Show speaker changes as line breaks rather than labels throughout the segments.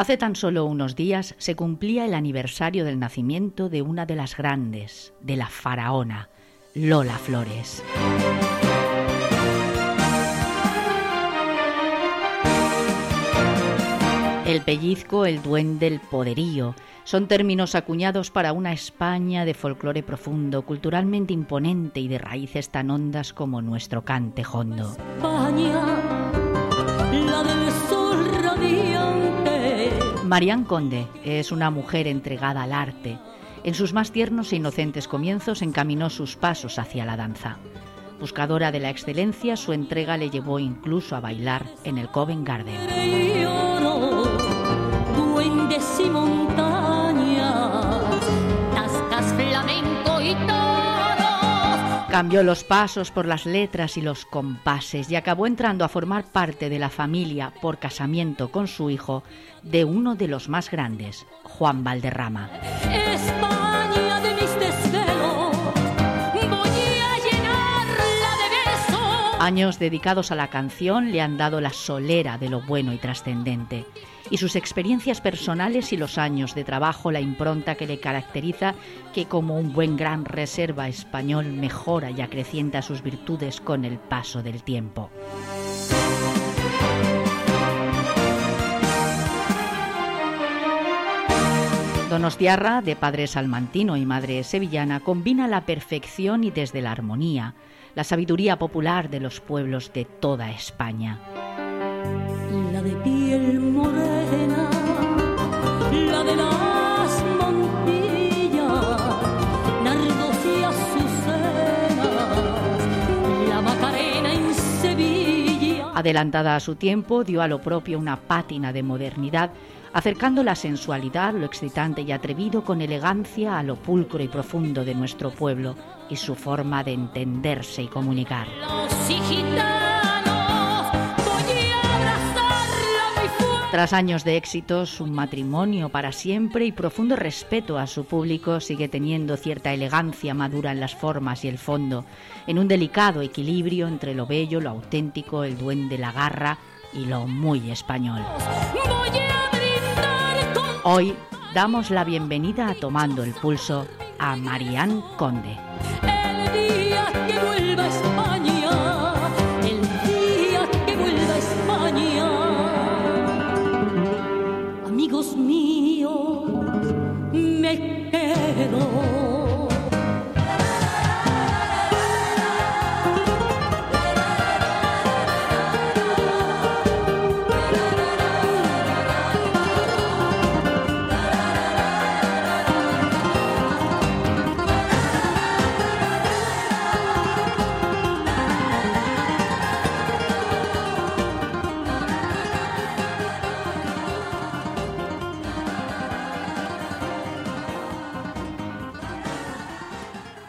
Hace tan solo unos días se cumplía el aniversario del nacimiento de una de las grandes, de la faraona, Lola Flores. El pellizco, el duende, el poderío son términos acuñados para una España de folclore profundo, culturalmente imponente y de raíces tan hondas como nuestro cante hondo. Marian Conde es una mujer entregada al arte. En sus más tiernos e inocentes comienzos encaminó sus pasos hacia la danza. Buscadora de la excelencia, su entrega le llevó incluso a bailar en el Covent Garden. Cambió los pasos por las letras y los compases y acabó entrando a formar parte de la familia por casamiento con su hijo de uno de los más grandes, Juan Valderrama. Años dedicados a la canción le han dado la solera de lo bueno y trascendente y sus experiencias personales y los años de trabajo, la impronta que le caracteriza, que como un buen gran reserva español mejora y acrecienta sus virtudes con el paso del tiempo. Donostiarra, de padre salmantino y madre sevillana, combina la perfección y desde la armonía, la sabiduría popular de los pueblos de toda España. La de piel morena, la de las montillas, nardos y azucenas, la Macarena en Sevilla. Adelantada a su tiempo, dio a lo propio una pátina de modernidad acercando la sensualidad, lo excitante y atrevido con elegancia a lo pulcro y profundo de nuestro pueblo y su forma de entenderse y comunicar. Tras años de éxitos, un matrimonio para siempre y profundo respeto a su público sigue teniendo cierta elegancia madura en las formas y el fondo, en un delicado equilibrio entre lo bello, lo auténtico, el duende, la garra y lo muy español. Hoy damos la bienvenida a Tomando el Pulso a Marianne Conde.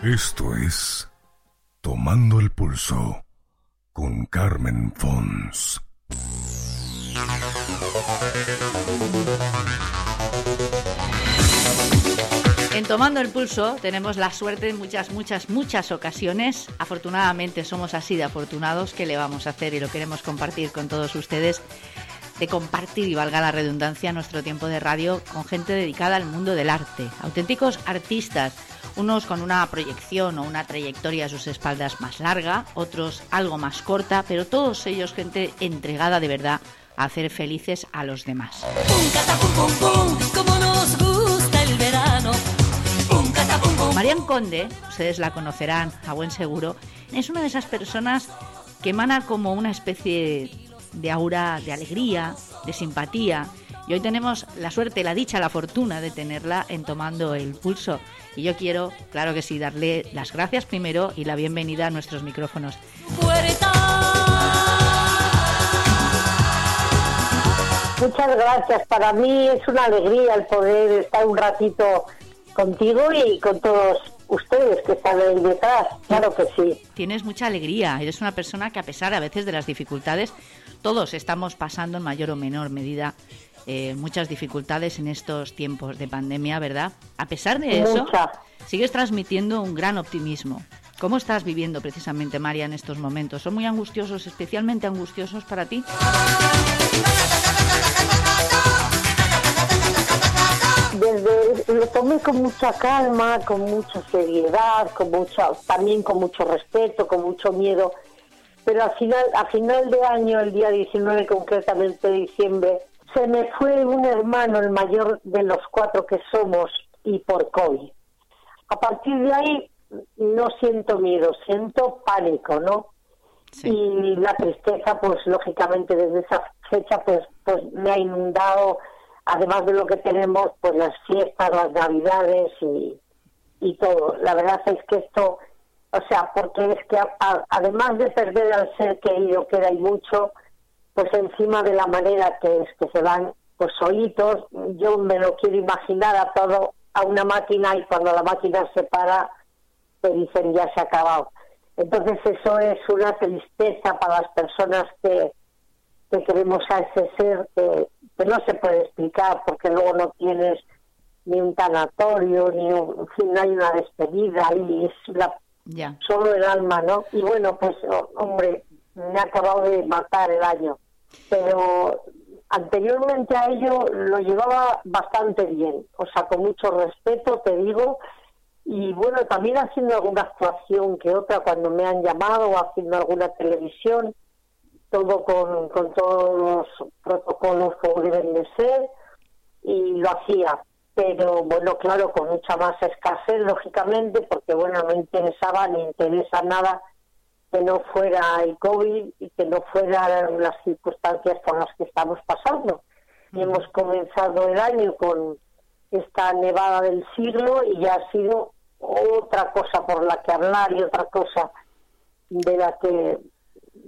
Esto es Tomando el Pulso con Carmen Fons.
En Tomando el Pulso tenemos la suerte en muchas, muchas, muchas ocasiones. Afortunadamente somos así de afortunados que le vamos a hacer y lo queremos compartir con todos ustedes de compartir, y valga la redundancia, nuestro tiempo de radio con gente dedicada al mundo del arte, auténticos artistas, unos con una proyección o una trayectoria a sus espaldas más larga, otros algo más corta, pero todos ellos gente entregada de verdad a hacer felices a los demás. Marian Conde, ustedes la conocerán a buen seguro, es una de esas personas que emana como una especie de aura de alegría, de simpatía. Y hoy tenemos la suerte, la dicha, la fortuna de tenerla en Tomando el Pulso. Y yo quiero, claro que sí, darle las gracias primero y la bienvenida a nuestros micrófonos.
Muchas gracias. Para mí es una alegría el poder estar un ratito contigo y con todos ustedes que están ahí detrás. Claro que sí.
Tienes mucha alegría. Eres una persona que a pesar a veces de las dificultades, todos estamos pasando en mayor o menor medida eh, muchas dificultades en estos tiempos de pandemia, ¿verdad? A pesar de eso, sigues transmitiendo un gran optimismo. ¿Cómo estás viviendo precisamente, María, en estos momentos? ¿Son muy angustiosos, especialmente angustiosos para ti?
Lo tomé con mucha calma, con mucha seriedad, con mucha, también con mucho respeto, con mucho miedo. Pero al final, a final de año, el día 19 concretamente de diciembre, se me fue un hermano, el mayor de los cuatro que somos, y por COVID. A partir de ahí no siento miedo, siento pánico, ¿no? Y la tristeza, pues lógicamente desde esa fecha, pues, pues me ha inundado además de lo que tenemos, pues las fiestas, las navidades y, y todo. La verdad es que esto, o sea, porque es que además de perder al ser querido, que hay mucho, pues encima de la manera que es que se van pues solitos, yo me lo quiero imaginar a todo a una máquina y cuando la máquina se para, te dicen ya se ha acabado. Entonces eso es una tristeza para las personas que, que queremos a ese ser que, no se puede explicar porque luego no tienes ni un tanatorio, ni un, fin, no hay una despedida y es la, solo el alma, ¿no? Y bueno, pues hombre, me ha acabado de matar el año, pero anteriormente a ello lo llevaba bastante bien, o sea, con mucho respeto, te digo, y bueno, también haciendo alguna actuación que otra cuando me han llamado haciendo alguna televisión, todo con, con todos los protocolos como deben de ser y lo hacía. Pero bueno, claro, con mucha más escasez, lógicamente, porque bueno, no interesaba ni interesa nada que no fuera el COVID y que no fueran las circunstancias por las que estamos pasando. Y hemos comenzado el año con esta nevada del siglo y ya ha sido otra cosa por la que hablar y otra cosa de la que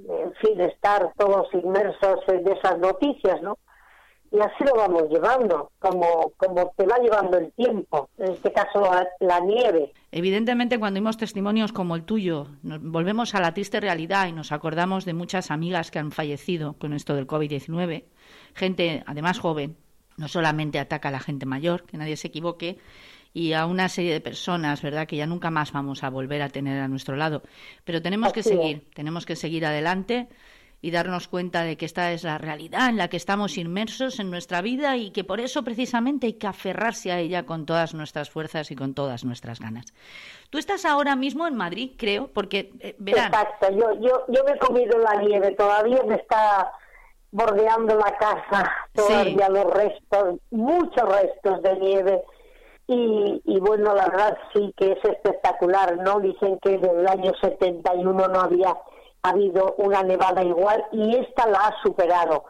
en fin, estar todos inmersos en esas noticias, ¿no? Y así lo vamos llevando, como, como te va llevando el tiempo, en este caso la, nieve.
Evidentemente, cuando vimos testimonios como el tuyo, nos volvemos a la triste realidad y nos acordamos de muchas amigas que han fallecido con esto del COVID-19, gente además joven, no solamente ataca a la gente mayor, que nadie se equivoque, y a una serie de personas, ¿verdad?, que ya nunca más vamos a volver a tener a nuestro lado. Pero tenemos que seguir, tenemos que seguir adelante y darnos cuenta de que esta es la realidad en la que estamos inmersos en nuestra vida y que por eso precisamente hay que aferrarse a ella con todas nuestras fuerzas y con todas nuestras ganas. Tú estás ahora mismo en Madrid, creo, porque
eh, Exacto, yo, yo, yo me he comido la nieve, todavía me está bordeando la casa, todavía los restos, muchos restos de nieve y, bueno, la verdad sí que es espectacular, ¿no? Dicen que desde el año 71 no había habido una nevada igual y esta la ha superado.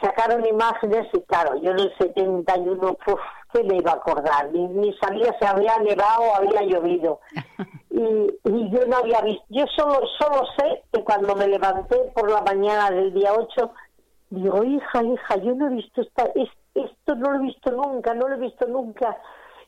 Sacaron imágenes y claro, yo en el 71, pues, ¿qué me iba a acordar? Ni, ni sabía si había nevado o había llovido. Y, y, yo no había visto, yo solo, solo sé que cuando me levanté por la mañana del día 8, digo, hija, hija, yo no he visto esta, esto, no lo he visto nunca, no lo he visto nunca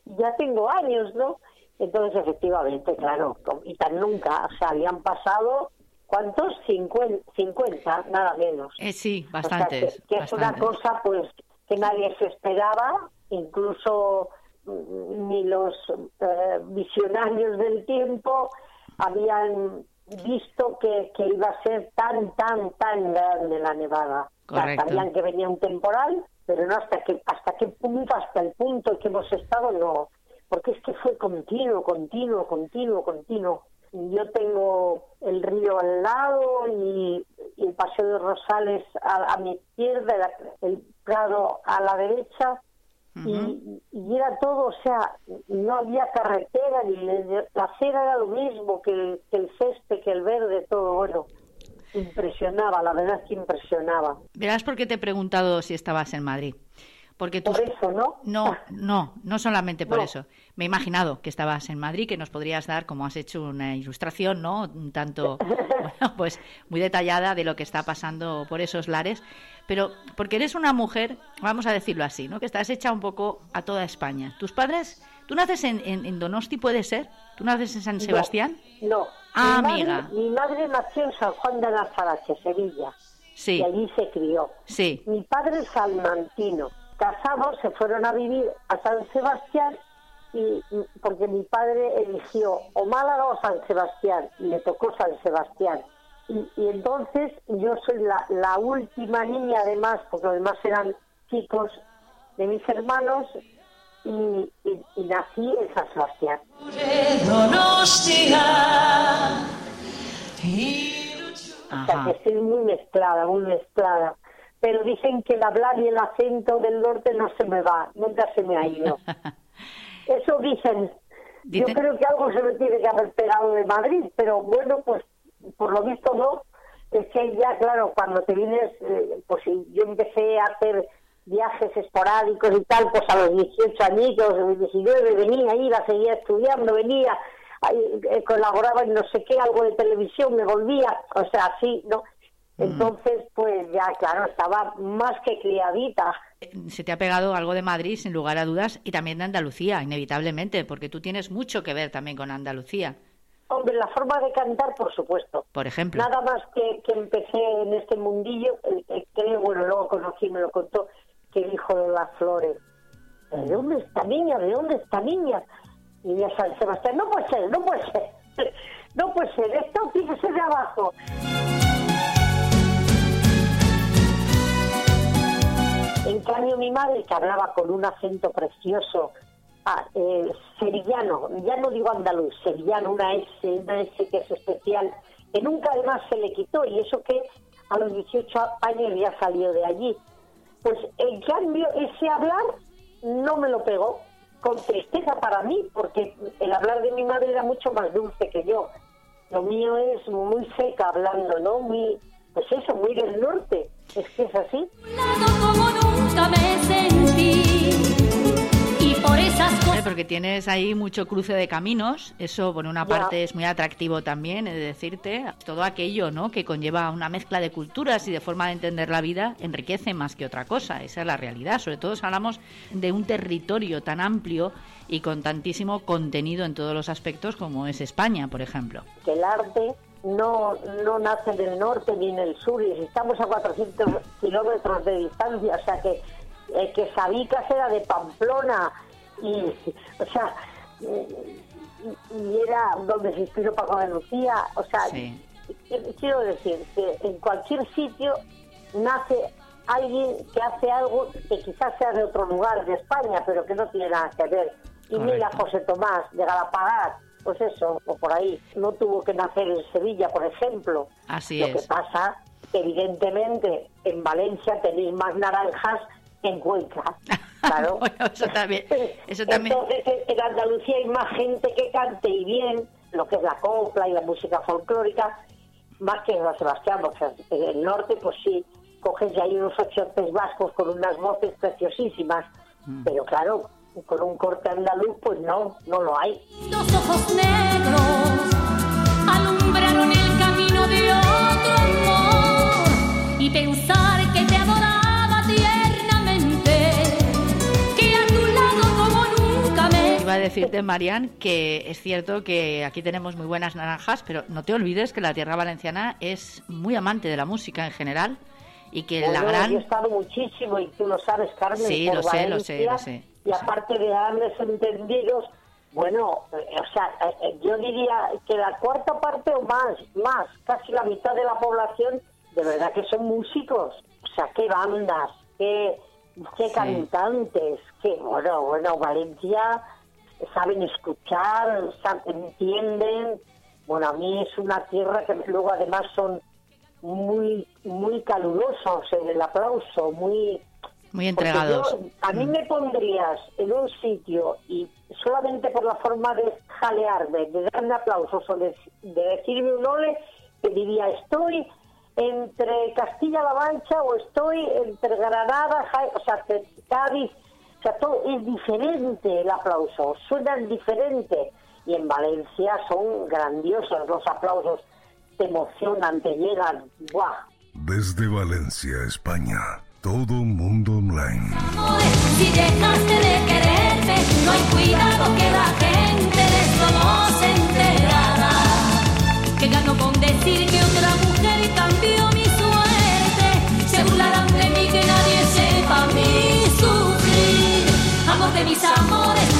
ya tengo años, ¿no? Entonces, efectivamente, claro, y tan nunca, o sea, habían pasado, ¿cuántos? 50, nada menos.
Eh, sí, bastantes.
que, es una cosa, pues, que nadie se esperaba, incluso mm, ni los eh, visionarios del tiempo habían visto que, que iba a ser tan, tan, tan grande la nevada. sabían que venía un temporal, pero no hasta que hasta qué punto hasta el punto que hemos estado no. Porque es que fue continuo continuo continuo continuo. Yo tengo el río al lado y, el paseo de Rosales a, mi izquierda el Prado a la derecha. Y, era todo o sea no había carretera ni la acera era lo mismo que el, que el césped que el verde todo bueno Impresionaba, la verdad es que impresionaba.
Verás por qué te he preguntado si estabas en Madrid. Porque
tú... Por eso, ¿no?
No, no, no solamente por eso. Me he imaginado que estabas en Madrid, que nos podrías dar, como has hecho, una ilustración, ¿no? Un tanto, bueno, pues muy detallada de lo que está pasando por esos lares. Pero porque eres una mujer, vamos a decirlo así, ¿no? Que estás hecha un poco a toda España. ¿Tus padres, tú naces en, en, Donosti, puede ser? ¿Tú naces en San Sebastián?
No,
Ah,
mi
amiga.
Madre, mi madre nació en San Juan de Nazarache, Sevilla.
Sí.
Y allí se crió.
Sí.
Mi padre es salmantino. Casados se fueron a vivir a San Sebastián y porque mi padre eligió o Málaga o San Sebastián y le tocó San Sebastián. Y, entonces yo soy la, la última niña además, porque los demás eran chicos de mis hermanos y, y, nací en San Sebastián. O sea, que estoy muy mezclada, muy mezclada. Pero dicen que el hablar y el acento del norte no se me va, nunca se me ha ido. Eso dicen. Yo creo que algo se me tiene que haber pegado de Madrid, pero bueno, pues por lo visto no. Es que ya, claro, cuando te vienes, eh, pues yo empecé a hacer viajes esporádicos y tal, pues a los 18 añitos, a los 19 venía, iba, seguía estudiando, venía, eh, colaboraba en no sé qué, algo de televisión, me volvía, o sea, así, ¿no? Entonces, pues ya, claro, estaba más que criadita.
Se te ha pegado algo de Madrid, sin lugar a dudas, y también de Andalucía, inevitablemente, porque tú tienes mucho que ver también con Andalucía.
Hombre, la forma de cantar, por supuesto.
Por ejemplo.
Nada más que, que empecé en este mundillo, creo, bueno, luego conocí, me lo contó, que dijo las flores. ¿De dónde está niña? ¿De dónde está niña? Y ya San Sebastián, no puede ser, no puede ser. No puede ser, esto fíjese de abajo. En cambio, mi madre, que hablaba con un acento precioso, ah, eh, sevillano, ya no digo andaluz, sevillano, una S, una S que es especial, que nunca además se le quitó, y eso que a los 18 años ya salió de allí. Pues en cambio, ese hablar no me lo pegó, con tristeza para mí, porque el hablar de mi madre era mucho más dulce que yo. Lo mío es muy seca hablando, ¿no? Muy, pues eso, muy del norte. Es que es así.
Como nunca me sentí por esas.
Porque tienes ahí mucho cruce de caminos, eso por una parte es muy atractivo también, es decirte, todo aquello ¿no? que conlleva una mezcla de culturas y de forma de entender la vida enriquece más que otra cosa, esa es la realidad, sobre todo si hablamos de un territorio tan amplio y con tantísimo contenido en todos los aspectos como es España, por ejemplo.
Que el arte no, no nace del norte ni en el sur, y estamos a 400 kilómetros de distancia, o sea que, eh, que Sabicas era de Pamplona, y, o sea, y, era donde se inspiró Paco de Lucía, o sea, quiero decir que en cualquier sitio nace alguien que hace algo que quizás sea de otro lugar de España, pero que no tiene nada que ver. Y mira José Tomás de Galapagar, pues eso, o por ahí, no tuvo que nacer en Sevilla, por ejemplo.
Así
Lo
es.
que pasa, evidentemente, en Valencia tenéis más naranjas en Cuenca. Claro.
eso también. Eso también.
Entonces, en Andalucía hay más gente que cante y bien lo que es la copla y la música folclórica, más que en San Sebastián, porque en el norte, pues sí, coges ya hay unos ochotes vascos con unas voces preciosísimas, mm. pero claro, con un corte andaluz, pues no, no lo hay.
Los ojos negros alumbraron el camino de otro amor y pensar
decirte, Marian, que es cierto que aquí tenemos muy buenas naranjas, pero no te olvides que la tierra valenciana es muy amante de la música en general y que la gran...
Yo he estado muchísimo y tú lo sabes, Carmen.
Sí, lo sé, lo sé, lo sé.
Y aparte de grandes entendidos, bueno, eh, o sea, eh, eh, yo diría que la cuarta parte o más, más, casi la mitad de la población, de verdad que son músicos. O sea, qué bandas, qué, qué cantantes, qué, bueno, bueno, Valencia saben escuchar, saben, entienden. Bueno, a mí es una tierra que luego además son muy muy calurosos en el aplauso, muy
muy entregados.
a mí mm. me pondrías en un sitio y solamente por la forma de jalearme, de darme aplausos o de, decirme un ole, te diría estoy entre Castilla-La Mancha o estoy entre Granada, o sea, Cádiz, sea, todo es diferente el aplauso, suenan diferente. Y en Valencia son grandiosos los aplausos te emocionan, te llegan. ¡Buah!
Desde Valencia, España, todo mundo online.
Si dejaste de quererme, no hay cuidado que la gente de eso no se enterará. Que gano con decir mis amores,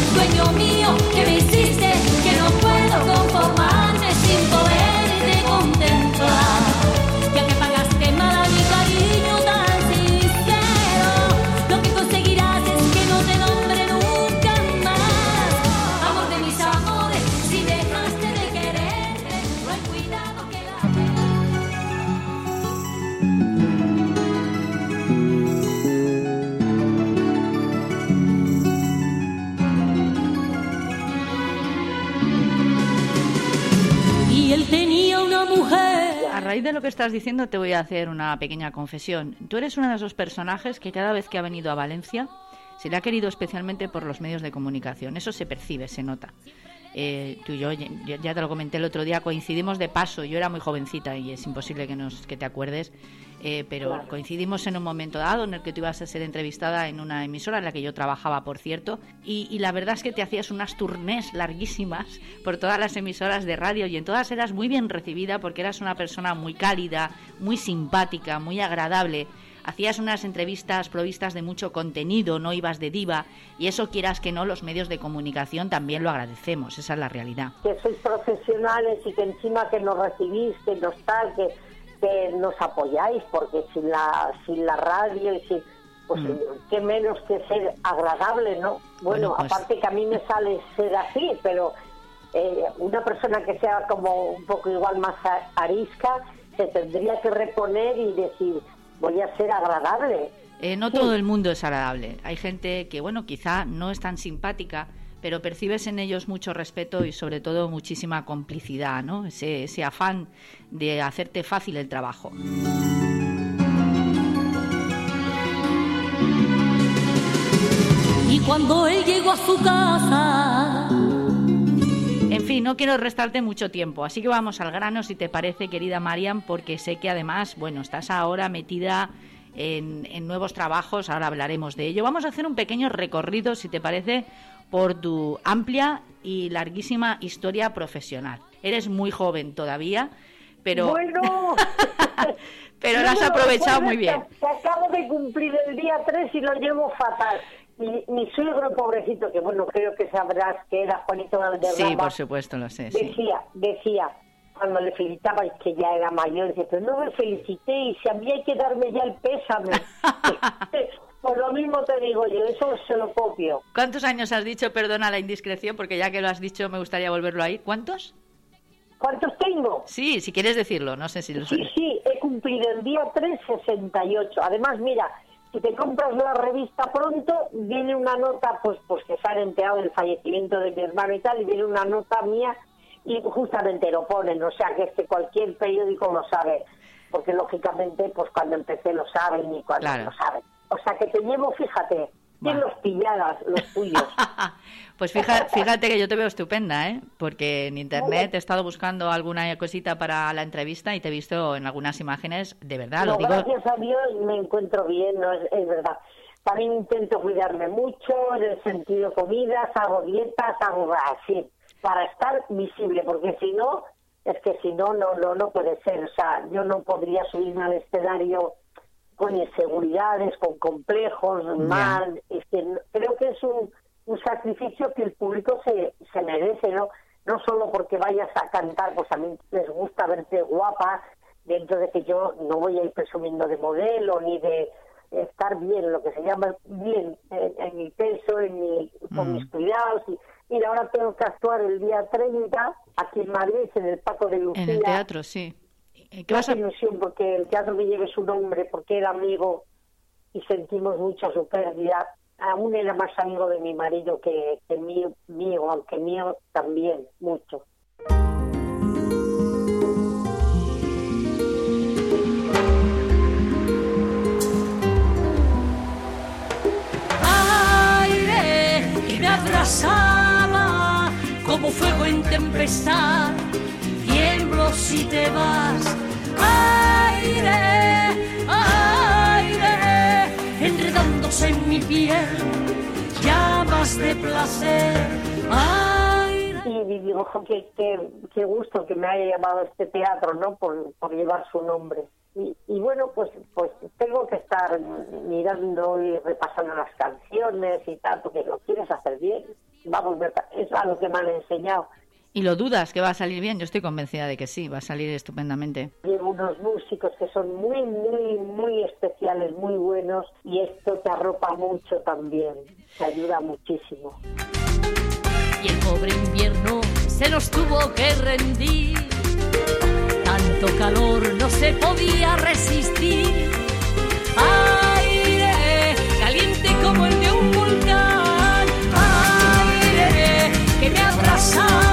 estás diciendo te voy a hacer una pequeña confesión. Tú eres uno de esos personajes que cada vez que ha venido a Valencia se le ha querido especialmente por los medios de comunicación. Eso se percibe, se nota. Eh, tú y yo, ya te lo comenté el otro día, coincidimos de paso. Yo era muy jovencita y es imposible que, nos, que te acuerdes, eh, pero coincidimos en un momento dado en el que tú ibas a ser entrevistada en una emisora en la que yo trabajaba, por cierto, y, la verdad es que te hacías unas turnés larguísimas por todas las emisoras de radio y en todas eras muy bien recibida porque eras una persona muy cálida, muy simpática, muy agradable hacías unas entrevistas provistas de mucho contenido, no ibas de diva, y eso quieras que no, los medios de comunicación también lo agradecemos, esa es la realidad.
Que sois profesionales y que encima que nos recibís, que nos tal, que, que nos apoyáis, porque sin la, sin la radio y sin pues mm. qué menos que ser agradable, ¿no? Bueno, pues aparte que a mí me sale ser así, pero eh, una persona que sea como un poco igual más arisca se tendría que reponer y decir, voy a ser agradable.
Eh, no todo el mundo es agradable. Hay gente que, bueno, quizá no es tan simpática, pero percibes en ellos mucho respeto y sobre todo muchísima complicidad, ¿no? Ese, ese afán de hacerte fácil el trabajo.
Y cuando él llegó a su casa
en fin, no quiero restarte mucho tiempo, así que vamos al grano si te parece, querida Marian, porque sé que además, bueno, estás ahora metida en, nuevos trabajos, ahora hablaremos de ello. Vamos a hacer un pequeño recorrido, si te parece, por tu amplia y larguísima historia profesional. Eres muy joven todavía, pero...
Bueno.
pero lo has aprovechado muy bien.
acabo de cumplir el día 3 y lo llevo fatal. Mi, mi, suegro, pobrecito, que bueno, creo que sabrás que era Juanito Valderrama.
Sí, por supuesto, lo sé.
Decía, decía, cuando le felicitaba que ya era mayor, dice, pero no me felicité y si a mí hay que darme ya el pésame. Por lo mismo te digo yo, eso se lo copio.
¿Cuántos años has dicho, perdona la indiscreción, porque ya que lo has dicho me gustaría volverlo a ir? ¿Cuántos?
¿Cuántos tengo?
Sí, si quieres decirlo, no sé si lo
Sí, sí, he cumplido el día 3, 68. Además, mira, si te compras la revista pronto, viene una nota, pues, pues que se ha enterado del fallecimiento de mi hermano y tal, y viene una nota mía y justamente lo ponen, o sea que este cualquier periódico lo sabe, porque lógicamente, pues cuando empecé lo saben y cuando lo saben. O sea que te llevo, fíjate, ¿quién los pilladas, los tuyos?
Pues fíjate, fíjate que yo te veo estupenda, ¿eh? Porque en internet he estado buscando alguna cosita para la entrevista y te he visto en algunas imágenes, de verdad, lo digo.
Gracias a Dios me encuentro bien, no es, verdad. También intento cuidarme mucho en el sentido comidas, hago dietas, hago así, para estar visible, porque si no, es que si no, no, no, no puede ser. O sea, yo no podría subirme al escenario con inseguridades, con complejos, mal. Es que creo que es un un sacrificio que el público se, se merece, ¿no? No solo porque vayas a cantar, pues a mí les gusta verte guapa, dentro de que yo no voy a ir presumiendo de modelo ni de estar bien, lo que se llama bien en, mi peso, en mi, con mm. mis cuidados. Y, mira, ahora tengo que actuar el día 30 aquí en Madrid, en el Paco de Lucía.
En el teatro, sí.
¿Qué vas a... ilusión porque el teatro me lleve su nombre, porque era amigo y sentimos mucho su pérdida. Aún era más amigo de mi marido que, mío, mío, aunque mío también, mucho.
Aire que me abrazaba como fuego en tempestad, si te vas. Aire, aire, enredándose en mi piel, llamas de placer. Ay,
y digo, qué, qué, gusto que me haya llamado este teatro, ¿no? Por, por llevar su nombre. Y, y, bueno, pues pues tengo que estar mirando y repasando las canciones y tal, porque lo quieres hacer bien. Vamos, es algo que me han enseñado.
¿Y lo dudas que va a salir bien? Yo estoy convencida de que sí, va a salir estupendamente.
Llevo unos músicos que son muy, muy, muy especiales, muy buenos y esto te arropa mucho también, te ayuda muchísimo.
Y el pobre invierno se nos tuvo que rendir, tanto calor no se podía resistir. Aire caliente como el de un volcán, aire que me abrazaba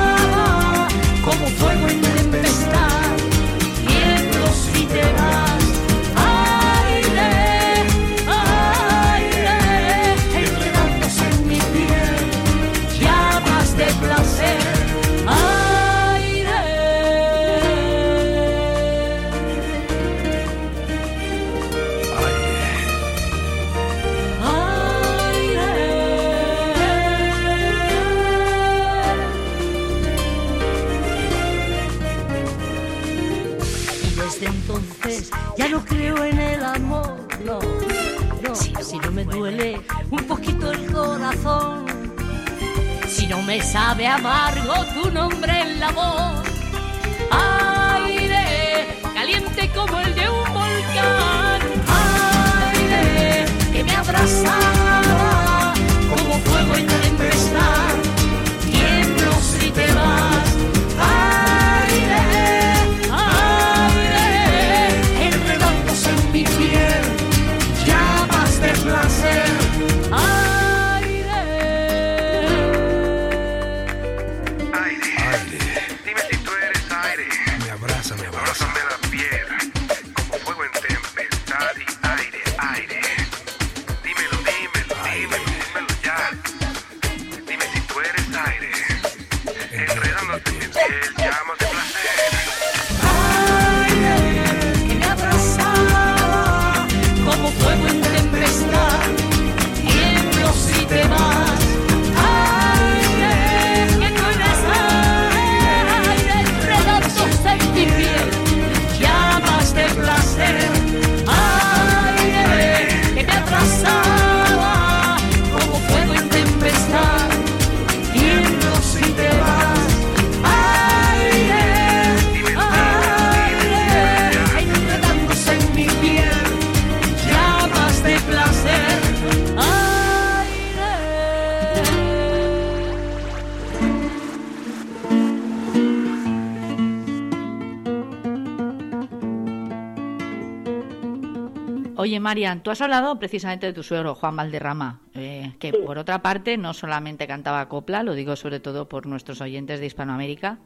Oye, Marian, tú has hablado precisamente de tu suegro, Juan Valderrama, eh, que por otra parte no solamente cantaba copla, lo digo sobre todo por nuestros oyentes de Hispanoamérica,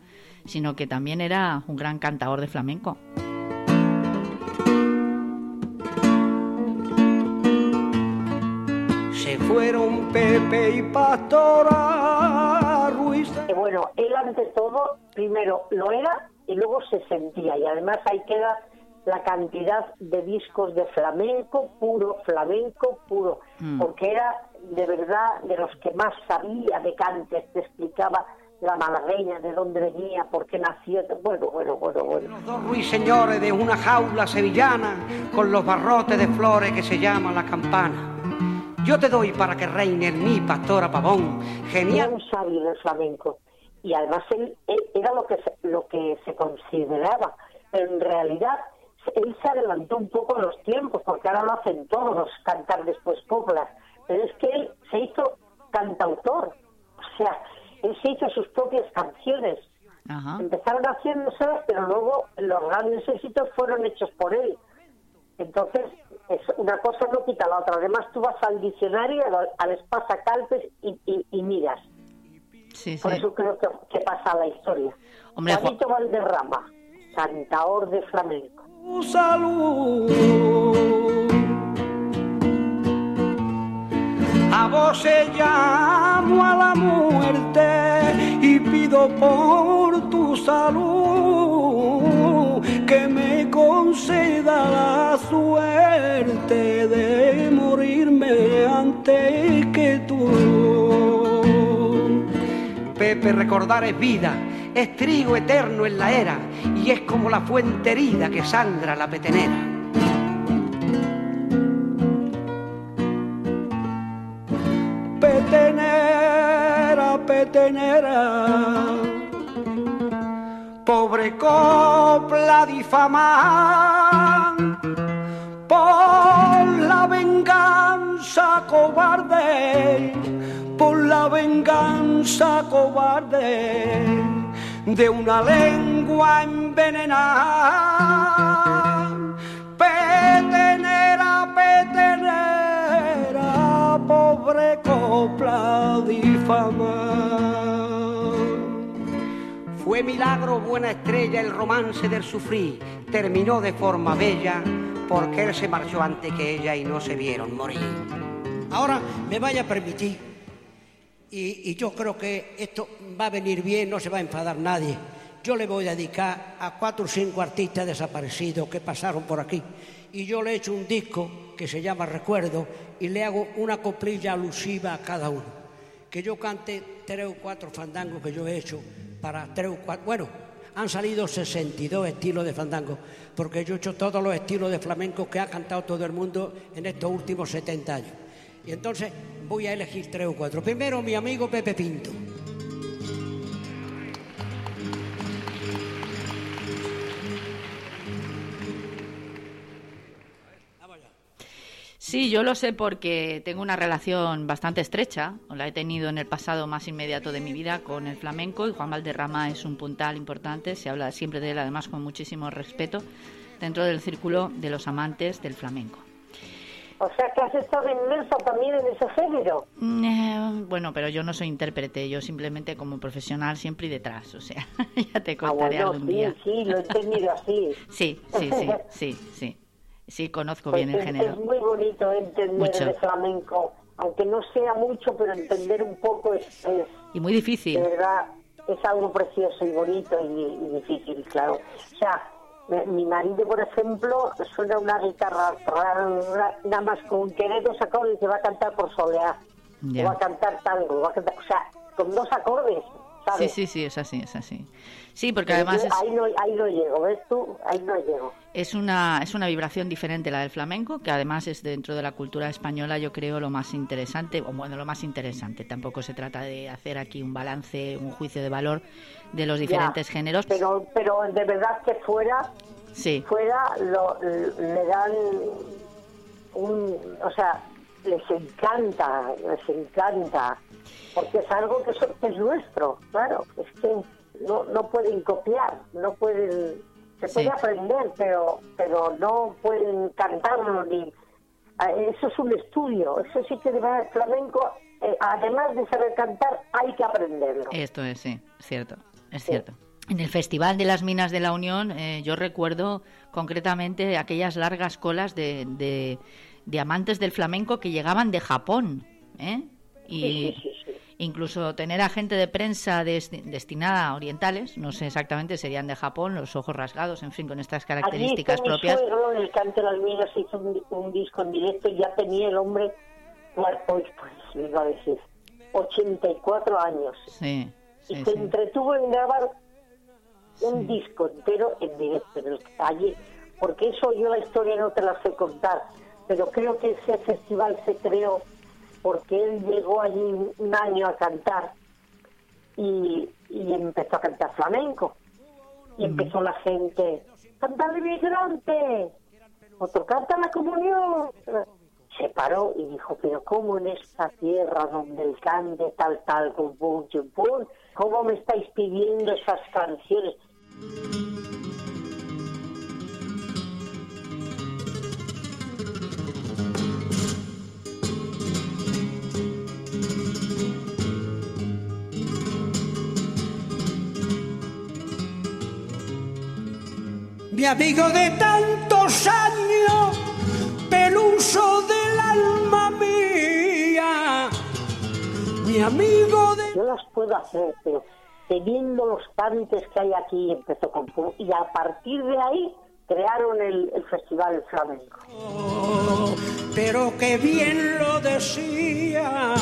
sino que también era un gran cantador de flamenco.
Se fueron Pepe y Pastora Ruiz.
Bueno, él ante todo, primero lo era y luego se sentía. Y además ahí queda la cantidad de discos de flamenco, puro flamenco, puro.
Mm.
Porque era de verdad de los que más sabía de cantes, te explicaba la malagueña, de dónde venía, por qué nació. Bueno, bueno, bueno, bueno.
Los dos ruiseñores de una jaula sevillana con los barrotes de flores que se llaman la campana. Yo te doy para que reine en mí, pastora pavón.
Era
Genial.
un sabio del flamenco. Y además él, él era lo que, se, lo que se consideraba. Pero en realidad él se adelantó un poco los tiempos, porque ahora lo hacen todos, cantar después coplas. Pero es que él se hizo cantautor. O sea, él se hizo sus propias canciones.
Ajá.
Empezaron haciéndoselas, pero luego los grandes éxitos fueron hechos por él. Entonces, es, una cosa no quita la otra. Además, tú vas al diccionario, al, al Espasa Calpes y, y- y miras.
Sí,
Por eso creo que, que pasa la historia.
Hombre, Juan-
Juanito Valderrama, cantador de flamenco.
Tu salud. A vos se llamo a la muerte y pido por tu salud que me conceda la suerte de morirme antes que tú. Pepe, recordar es vida, es trigo eterno en la era y es como la fuente herida que sangra la petenera. Petenera, petenera, pobre copla difamada por la venganza cobarde, por la venganza cobarde de una lengua envenenada. Petenera, petenera, pobre copla difamada. Fue milagro, buena estrella, el romance del sufrir. Terminó de forma bella porque él se marchó antes que ella y no se vieron morir.
Ahora me vaya a permitir, y, yo creo que esto va a venir bien, no se va a enfadar nadie. Yo le voy a dedicar a cuatro o cinco artistas desaparecidos que pasaron por aquí. Y yo le he hecho un disco que se llama Recuerdo y le hago una coplilla alusiva a cada uno. Que yo cante tres o cuatro fandangos que yo he hecho para tres o cuatro. Bueno, han salido 62 estilos de fandango, porque yo he hecho todos los estilos de flamenco que ha cantado todo el mundo en estos últimos 70 años. Y entonces voy a elegir tres o cuatro. Primero, mi amigo Pepe Pinto.
Sí, yo lo sé porque tengo una relación bastante estrecha, la he tenido en el pasado más inmediato de mi vida con el flamenco y Juan Valderrama es un puntal importante, se habla siempre de él además con muchísimo respeto dentro del círculo de los amantes del flamenco.
O sea que has estado inmersa también en ese género.
Eh, Bueno, pero yo no soy intérprete, yo simplemente como profesional siempre y detrás, o sea, ya te
Ah,
contaré
bueno,
algún
sí,
día.
sí, lo he entendido así.
Sí, sí, sí, sí, sí. Sí, conozco
Pues
bien el género.
es muy bonito entender
Mucho.
de flamenco, aunque no sea mucho, pero entender un poco es, es
Y muy difícil.
de verdad, es algo precioso y bonito y, y difícil, claro. O sea, mi- mi marido, por ejemplo, suena una guitarra nada más con un querer dos acordes y se va a cantar por soleá, o va a cantar tango, va a cantar, o sea, con dos acordes,
Sí,
¿sabes?
sí, sí, es así, es así. Sí, porque
Pero
además
yo
es,
ahí, no, ahí no llego, ¿ves tú? Ahí no llego.
es una es una vibración diferente la del flamenco, que además es dentro de la cultura española, yo creo, lo más interesante, o bueno, lo más interesante. Tampoco se trata de hacer aquí un balance, un juicio de valor de los diferentes
Ya,
géneros.
Pero, pero de verdad que fuera,
Sí,
fuera lo, le dan un, o sea, les encanta, les encanta, porque es algo que, so- que es nuestro, claro, es que no, no pueden copiar, no pueden, se puede
Sí.
aprender, pero, pero no pueden cantarlo ni, Ah, eso es un estudio, eso sí que de flamenco, eh, además de saber cantar, hay que aprenderlo.
esto es, sí, cierto, es cierto. En el Festival de las Minas de la Unión, eh, yo recuerdo concretamente aquellas largas colas de, de, de amantes del flamenco que llegaban de Japón, ¿eh? Y
sí.
Incluso tener a gente de prensa des- destinada a orientales, no sé exactamente, serían de Japón, los ojos rasgados, en fin, con estas características propias.
Mi suegro, en el Canto de las Minas hizo un, un disco en directo y ya tenía el hombre, pues, pues, iba a decir, 84 años.
Sí,
y se
sí.
entretuvo en grabar un disco entero en directo en el calle, porque eso yo la historia no te la sé contar, pero creo que ese festival se creó porque él llegó allí un año a cantar y, y empezó a cantar flamenco. Y empezó la gente, canta el migrante, otro canta la comunión. Se paró y dijo, pero ¿cómo en esta tierra donde el cante tal, tal, con pum, chum, pum, cómo me estáis pidiendo esas canciones?
Mi amigo de tantos años, peluso del alma mía. Mi amigo de...
Yo las puedo hacer, pero teniendo los cantes que hay aquí, empezó con y a partir de ahí crearon el, el Festival Flamenco.
Pero que bien lo decía.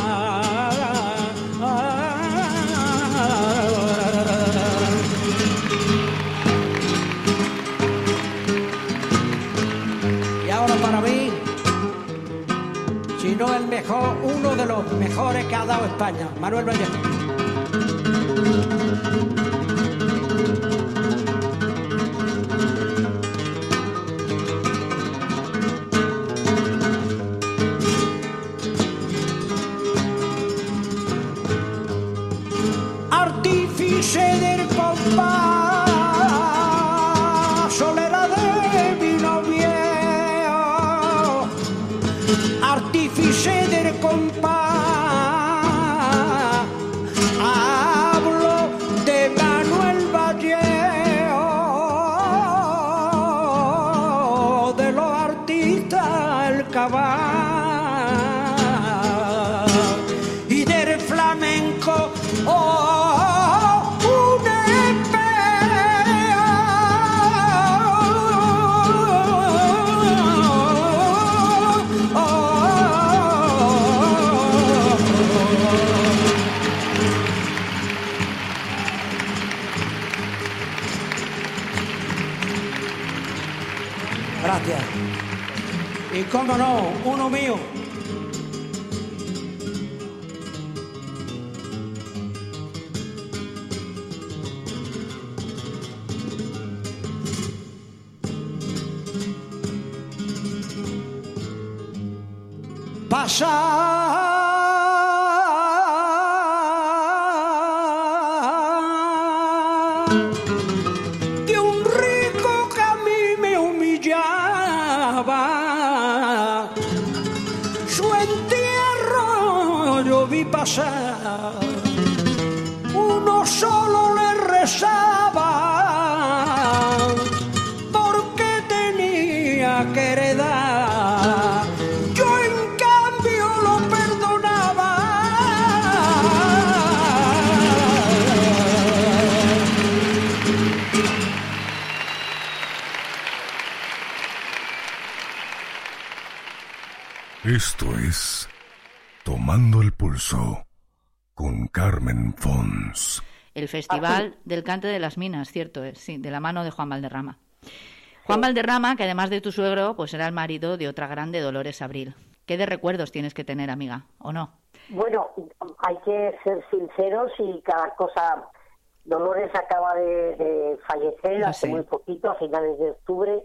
Para mí, si no el mejor, uno de los mejores que ha dado España, Manuel Vallejo.
Esto es Tomando el Pulso con Carmen Fons.
El Festival del Cante de las Minas, cierto es, sí, de la mano de Juan Valderrama. Juan Valderrama, que además de tu suegro, pues era el marido de otra grande, Dolores Abril. ¿Qué de recuerdos tienes que tener, amiga, o no?
Bueno, hay que ser sinceros y cada cosa. Dolores acaba de, de fallecer
Ya
hace muy poquito, a finales de octubre.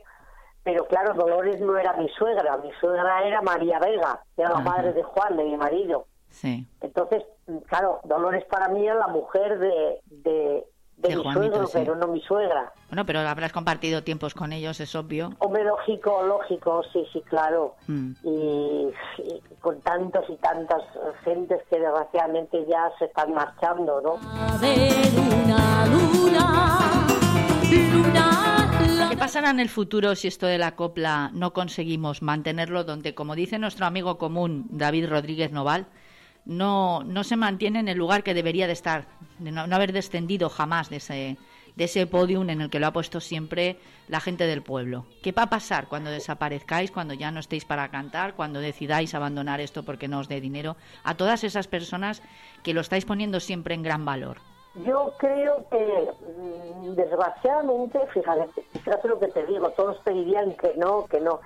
Pero claro, Dolores no era mi suegra, mi suegra era María Vega, que era la madre de Juan, de mi marido.
Sí.
Entonces, claro, Dolores para mí era la mujer de, de, de
De
mi
Juanito,
suegro,
sí.
pero no mi suegra.
Bueno, pero habrás compartido tiempos con ellos, es obvio.
Hombre, lógico, lógico, sí, sí, claro.
Mm.
Y, y con tantos y tantas gentes que desgraciadamente ya se están marchando, ¿no?
A ver una luna, luna, la
¿Qué pasará en el futuro si esto de la copla no conseguimos mantenerlo donde, como dice nuestro amigo común David Rodríguez Noval, no, no se mantiene en el lugar que debería de estar, de no, haber descendido jamás de ese, de ese podium en el que lo ha puesto siempre la gente del pueblo? ¿Qué va a pasar cuando desaparezcáis, cuando ya no estéis para cantar, cuando decidáis abandonar esto porque no os dé dinero? A todas esas personas que lo estáis poniendo siempre en gran valor.
Yo creo que, mm, desgraciadamente, fíjate, fíjate lo que te digo, todos te dirían que no, que no.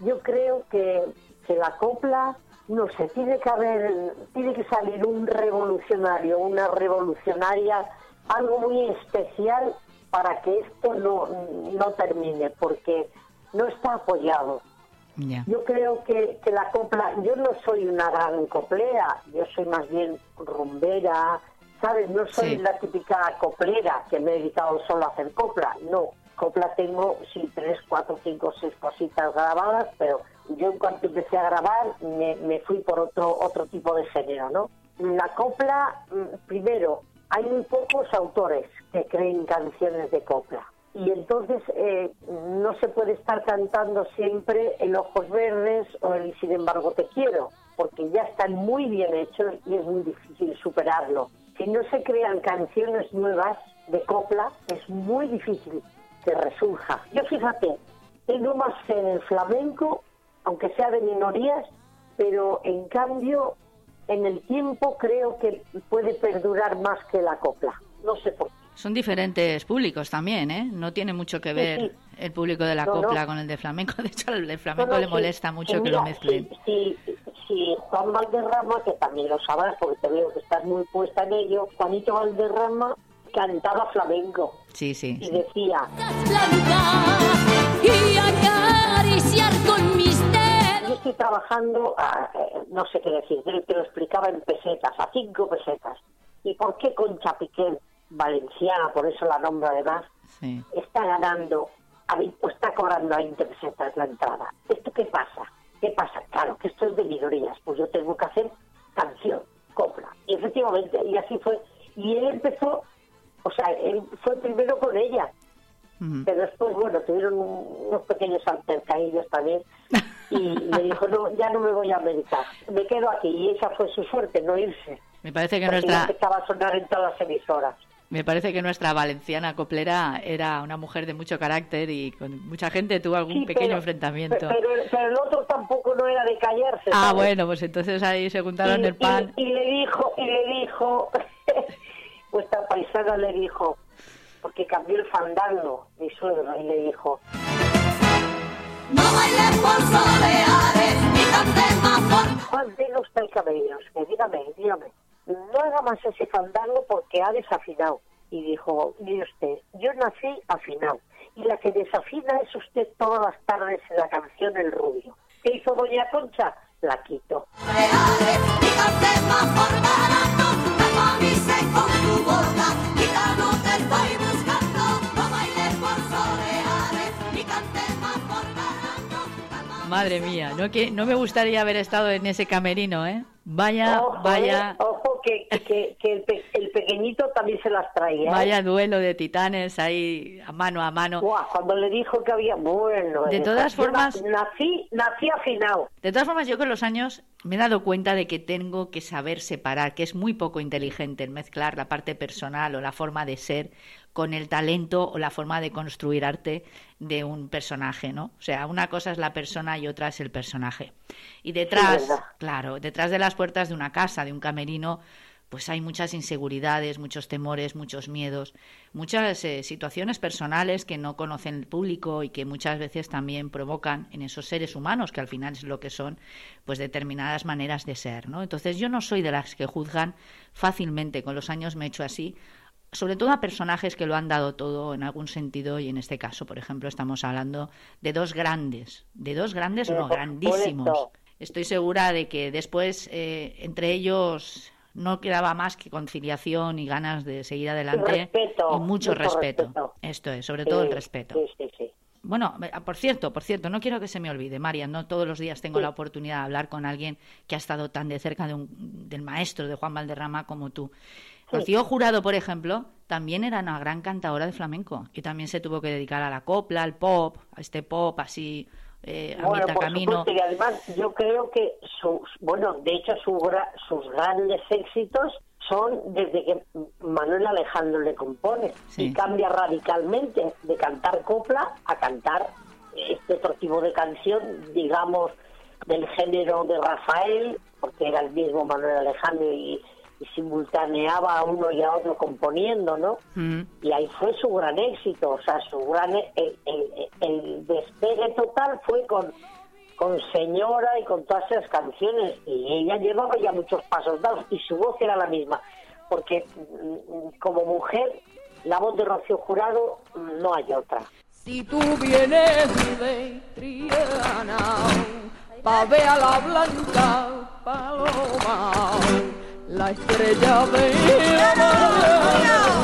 Yo creo que, que la copla, no sé, tiene que haber, tiene que salir un revolucionario, una revolucionaria, algo muy especial para que esto no, no termine, porque no está apoyado.
Ya.
Yo creo que, que la copla, yo no soy una gran coplera, yo soy más bien rumbera, ¿sabes? No soy
Sí.
la típica coplera que me he dedicado solo a hacer copla, no. Copla tengo, sí, tres, cuatro, cinco, seis cositas grabadas, pero yo en cuanto empecé a grabar me, me fui por otro, otro tipo de género, ¿no? La copla, mm, primero, hay muy pocos autores que creen canciones de copla. Y entonces eh, no se puede estar cantando siempre el Ojos Verdes o el Sin embargo te quiero, porque ya están muy bien hechos y es muy difícil superarlo. Si no se crean canciones nuevas de copla, es muy difícil que resurja. Yo fíjate, tengo más fe en el flamenco, aunque sea de minorías, pero en cambio en el tiempo creo que puede perdurar más que la copla. No sé por qué.
Son diferentes públicos también, ¿eh? No tiene mucho que
Sí,
ver
sí.
el público de la
No, no.
copla con el de flamenco. De hecho, al de flamenco
No, no,
le
sí,
molesta mucho
sí,
que lo mezclen.
Si, si, si Juan Valderrama, que también lo sabrás porque te veo que estás muy puesta en ello, Juanito Valderrama cantaba flamenco
Sí, sí.
y
sí.
decía,
y acariciar con mis dedos.
yo estoy trabajando, a, eh, no sé qué decir, te lo explicaba en pesetas, a cinco pesetas. ¿Y por qué Concha Piqué, valenciana, por eso la nombro además,
sí.
está ganando, o está cobrando a 20 pesetas la entrada. ¿Esto qué pasa? ¿Qué pasa? Claro, que esto es de minorías, pues yo tengo que hacer canción, copla. Y efectivamente, y así fue. Y él empezó, o sea, él fue primero con ella, pero después, bueno, tuvieron un- unos pequeños altercadillos también. Y me dijo, no, ya no me voy a meditar, me quedo aquí. Y esa fue su suerte, no irse.
Me parece que
Porque
nuestra
empezaba a sonar en todas las emisoras.
Me parece que nuestra valenciana coplera era una mujer de mucho carácter y con mucha gente tuvo algún pequeño enfrentamiento.
Pero, pero, el otro tampoco no era de callarse.
Ah, bueno, pues entonces ahí se juntaron
y,
el pan.
Y, le dijo, y le dijo, vuestra paisana le dijo, porque cambió el fandango, mi suegro, y le dijo...
No
bailes por soleares, ni cantes más cabellos, dígame, dígame no haga más ese fandango porque ha desafinado. Y dijo, mire usted, yo nací afinado, y la que desafina es usted todas las tardes en la canción El Rubio. ¿Qué hizo Doña Concha? La quito.
Madre mía, no, que, no me gustaría haber estado en ese camerino, ¿eh? Vaya,
Ojo,
vaya,
eh, ojo que, que, que el, pe- el pequeñito también se las traía. ¿eh?
vaya duelo de titanes ahí a mano a mano.
Buah, cuando le dijo que había, bueno.
De
eh,
todas formas-
na- Nací, nací afinado.
De todas formas, yo con los años me he dado cuenta de que tengo que saber separar, que es muy poco inteligente el mezclar la parte personal o la forma de ser con el talento o la forma de construir arte de un personaje, ¿no? O sea, una cosa es la persona y otra es el personaje. Y detrás, claro, detrás de las puertas de una casa, de un camerino, pues hay muchas inseguridades, muchos temores, muchos miedos, muchas eh, situaciones personales que no conocen el público y que muchas veces también provocan en esos seres humanos, que al final es lo que son, pues determinadas maneras de ser, ¿no? Entonces yo no soy de las que juzgan fácilmente, con los años me he hecho así, sobre todo a personajes que lo han dado todo en algún sentido y en este caso, por ejemplo, estamos hablando de dos grandes, de dos grandes,
Pero
no, grandísimos. Estoy segura de que después eh, entre ellos no quedaba más que conciliación y ganas de seguir adelante
respeto,
y mucho,
mucho
respeto.
respeto.
Esto es, sobre todo el respeto.
Sí, sí, sí.
Bueno, ah, por cierto, por cierto, no quiero que se me olvide, María, no todos los días tengo
Sí.
la oportunidad de hablar con alguien que ha estado tan de cerca de un- del maestro de Juan Valderrama como tú. Rocío Jurado, por ejemplo, también era una gran cantadora de flamenco y también se tuvo que dedicar a la copla, al pop, a este pop así eh, a
Bueno,
mitad
por
camino.
supuesto, y además yo creo que sus, bueno, de hecho su sus grandes éxitos son desde que Manuel Alejandro le compone
Sí.
y cambia radicalmente de cantar copla a cantar este otro tipo de canción, digamos, del género de Rafael, porque era el mismo Manuel Alejandro y simultaneaba a uno y a otro componiendo, ¿no?
Mm.
y ahí fue su gran éxito, o sea, su gran el, el- el despegue total fue con con Señora y con todas esas canciones y ella llevaba ya muchos pasos dados y su voz era la misma, porque mm, como mujer la voz de Rocío Jurado mm, no hay otra.
Si tú vienes de Triana, pa' ver a la blanca paloma, la estrella de la mañana.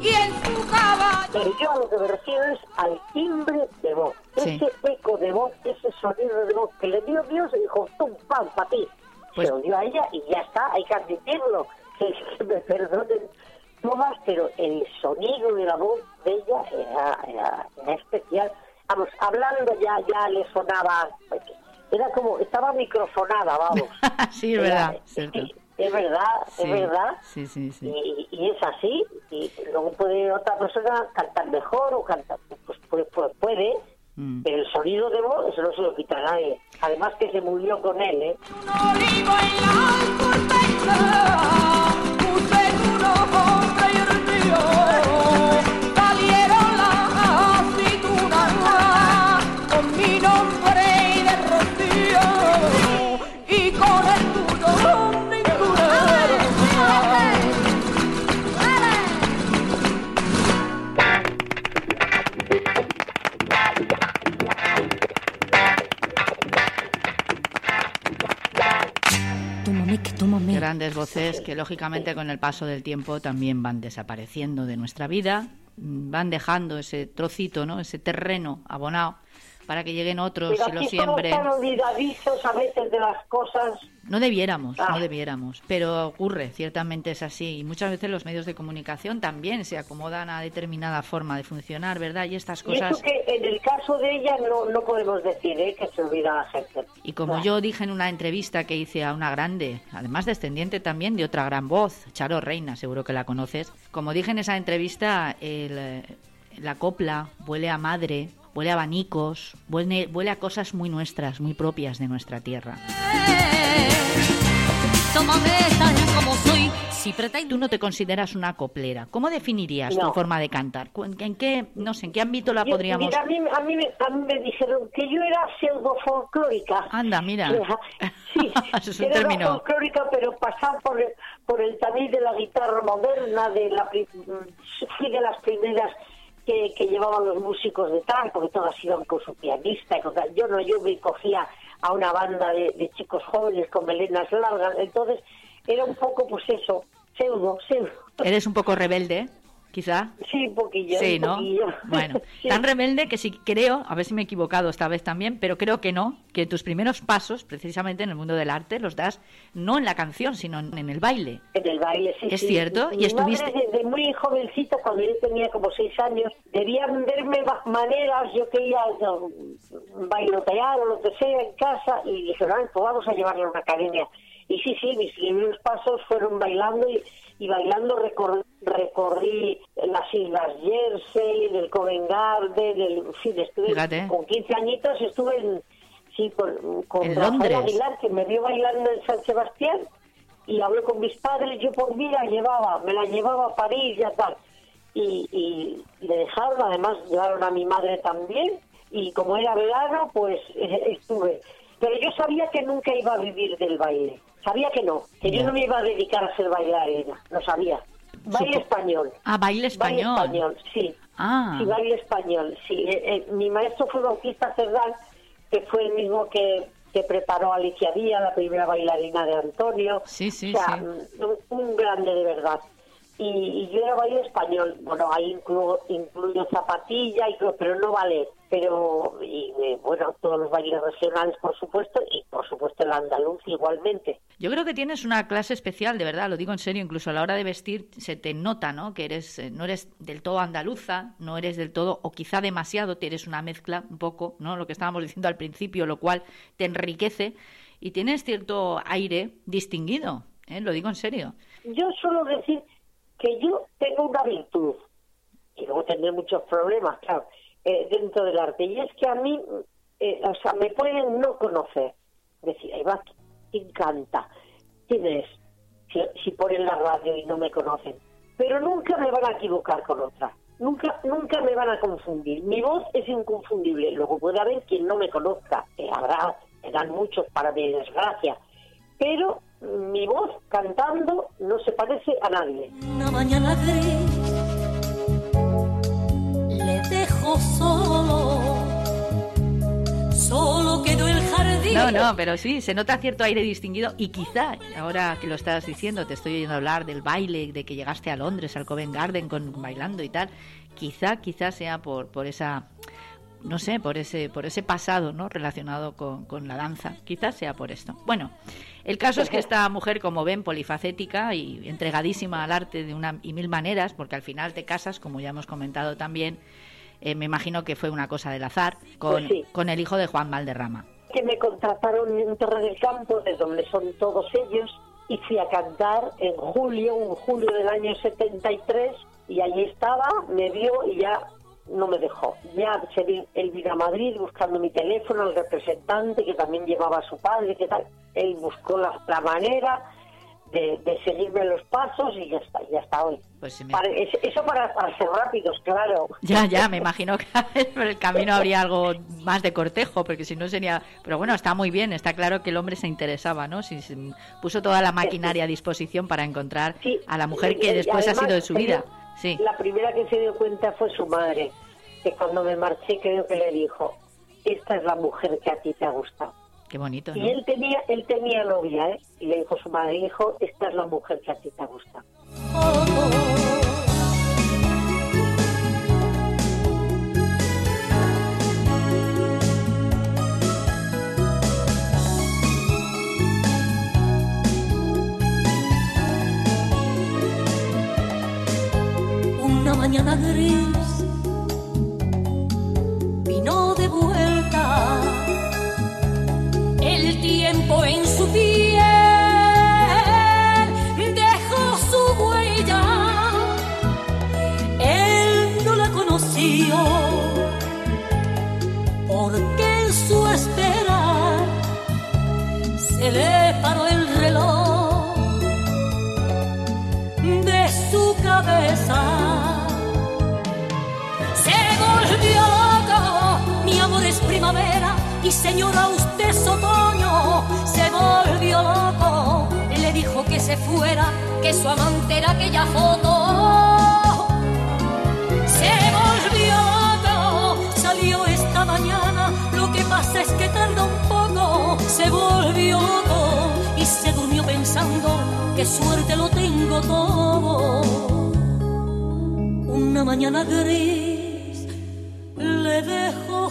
Y en su caballo.
Pero yo a lo que me refiero es al timbre de voz,
Sí.
ese eco de voz, ese sonido de voz que le dio Dios y dijo, tum, pam, para ti.
Pues-
Se lo dio a ella y ya está, hay que admitirlo. Que me perdonen todas, pero el sonido de la voz de ella era, era- era especial. Vamos, hablando ya, ya le sonaba, era como, estaba microfonada, vamos.
sí, es
Era-
verdad, cierto.
Es verdad,
Sí,
es verdad.
sí, sí, sí.
Y, y es así. Y luego puede otra persona cantar mejor o cantar, pues, pues, pues puede,
Mm.
pero el sonido de voz eso no se lo quita a nadie. Además que se murió con él, ¿eh?
Grandes voces que lógicamente con el paso del tiempo también van desapareciendo de nuestra vida, van dejando ese trocito, ¿no? ese terreno abonado para que lleguen otros
Pero
y lo siembren.
tan olvidadizos a veces de las cosas.
No debiéramos,
Ah.
no debiéramos, pero ocurre, ciertamente es así. Y muchas veces los medios de comunicación también se acomodan a determinada forma de funcionar, ¿verdad? Y estas
Y
cosas...
eso que en el caso de ella no, no podemos decir, ¿eh? Que se olvida la gente.
Y como
Ah.
yo dije en una entrevista que hice a una grande, además descendiente también de otra gran voz, Charo Reina, seguro que la conoces, como dije en esa entrevista, el, la copla huele a madre, huele a abanicos, huele, huele a cosas muy nuestras, muy propias de nuestra tierra. Tú no te consideras una coplera. ¿Cómo definirías tu
No.
forma de cantar? ¿En qué, no sé, en qué ámbito la
Yo-
podríamos...?
Mira, a mí, a, mí, me- a mí me dijeron que yo era pseudo folclórica.
Anda, mira.
Sí,
Eso es un
era
término.
folclórica, pero pasar por el, por el tamiz de la guitarra moderna, de la, de las primeras que, llevaban los músicos de tal, porque todas iban con su pianista. y con. Yo no, yo me cogía a una banda de, de chicos jóvenes con melenas largas, entonces era un poco, pues eso, pseudo, pseudo.
¿Eres un poco rebelde, quizá?
Sí, un poquillo.
Sí, ¿no?
poquillo.
Bueno,
Sí.
tan rebelde que sí creo, a ver si me he equivocado esta vez también, pero creo que no, que tus primeros pasos, precisamente en el mundo del arte, los das no en la canción, sino en el baile.
En el baile, sí.
Es
sí.
cierto, y
Mi
estuviste-
madre desde muy jovencita, cuando yo tenía como seis años, debían verme ma- maneras, yo quería no, bailotear o lo que sea en casa, y dijeron, "Ay, pues vamos a llevarle a una academia. Y sí, sí, mis primeros pasos fueron bailando y, y bailando recor- recorrí las Islas Jersey, del Covent Garden, del, en fin, estuve
Fíjate.
con 15 añitos, estuve en, sí, con, con
En
Rafael. Aguilar, que me vio bailando en San Sebastián, y hablé con mis padres, yo por mí la llevaba, me la llevaba a París y a tal. Y, y le dejaron, además llevaron a mi madre también, y como era verano, pues estuve. Pero yo sabía que nunca iba a vivir del baile, sabía que no, que yo no me iba a dedicar a ser bailarina, lo sabía. Baile
Supo-
español.
Ah, baile español.
Baile español, sí.
Ah.
Sí, baile español, sí. Eh, eh, mi maestro fue Bautista Cerdán, que fue el mismo que, que preparó a Alicia Díaz, la primera bailarina de Antonio.
Sí, sí,
o sea,
sí.
Un, un grande de verdad. Y, yo era baile español. Bueno, ahí incluyo, incluyo zapatilla, y, pero no ballet. Pero, y, eh, bueno, todos los bailes regionales, por supuesto, y por supuesto el andaluz igualmente.
Yo creo que tienes una clase especial, de verdad, lo digo en serio, incluso a la hora de vestir se te nota, ¿no? Que eres, eh, no eres del todo andaluza, no eres del todo, o quizá demasiado, tienes una mezcla un poco, ¿no? Lo que estábamos diciendo al principio, lo cual te enriquece y tienes cierto aire distinguido, ¿eh? Lo digo en serio.
Yo suelo decir que yo tengo una virtud, y luego tendré muchos problemas, claro, eh, dentro del arte, y es que a mí, eh, o sea, me pueden no conocer, decir, ahí va, ¿quién canta? ¿Quién es? Si, si ponen la radio y no me conocen. Pero nunca me van a equivocar con otra. Nunca, nunca me van a confundir. Mi voz es inconfundible. Luego puede haber quien no me conozca. Habrá, eran muchos para mi desgracia. Pero mi voz cantando no se parece a nadie.
Una mañana gris le dejo solo, solo quedó el jardín.
No, no, pero sí, se nota cierto aire distinguido y quizá, ahora que lo estás diciendo, te estoy oyendo hablar del baile, de que llegaste a Londres, al Covent Garden con bailando y tal, quizá, quizá sea por, por esa, no sé, por ese, por ese pasado, ¿no? Relacionado con, con la danza, quizás sea por esto. Bueno, el caso es que esta mujer, como ven, polifacética y entregadísima al arte de una y mil maneras, porque al final te casas, como ya hemos comentado también, eh, me imagino que fue una cosa del azar, con,
Pues sí.
con el hijo de Juan Valderrama.
Que me contrataron en Torre del Campo, de donde son todos ellos, y fui a cantar en julio, en julio del año 73, y allí estaba, me vio y ya no me dejó. Ya se él vino a Madrid buscando mi teléfono, el representante que también llevaba a su padre, que tal. Él buscó la, la manera de, de seguirme los pasos y ya está, ya está hoy.
Pues me-
Para- eso para, para ser rápidos, claro.
Ya, ya, me imagino que por el camino habría algo más de cortejo, porque si no sería... Pero bueno, está muy bien, está claro que el hombre se interesaba, ¿no? Si se puso toda la maquinaria a disposición para encontrar
Sí,
a la mujer que después ha sido de su vida. Sí.
La primera que se dio cuenta fue su madre, que cuando me marché creo que le dijo, esta es la mujer que a ti te ha gustado.
Qué bonito, ¿no?
Y él tenía, él tenía novia, ¿eh? Y le dijo su madre, hijo, esta es la mujer que a ti te ha
mañana gris vino de vuelta el tiempo en su piel dejó su huella él no la conoció porque en su esperar se le paró Y señora, usted es otoño, se volvió loco. Le dijo que se fuera, que su amante era aquella foto. Se volvió loco, salió esta mañana. Lo que pasa es que tarda un poco. Se volvió loco y se durmió pensando que suerte lo tengo todo. Una mañana gris le dejo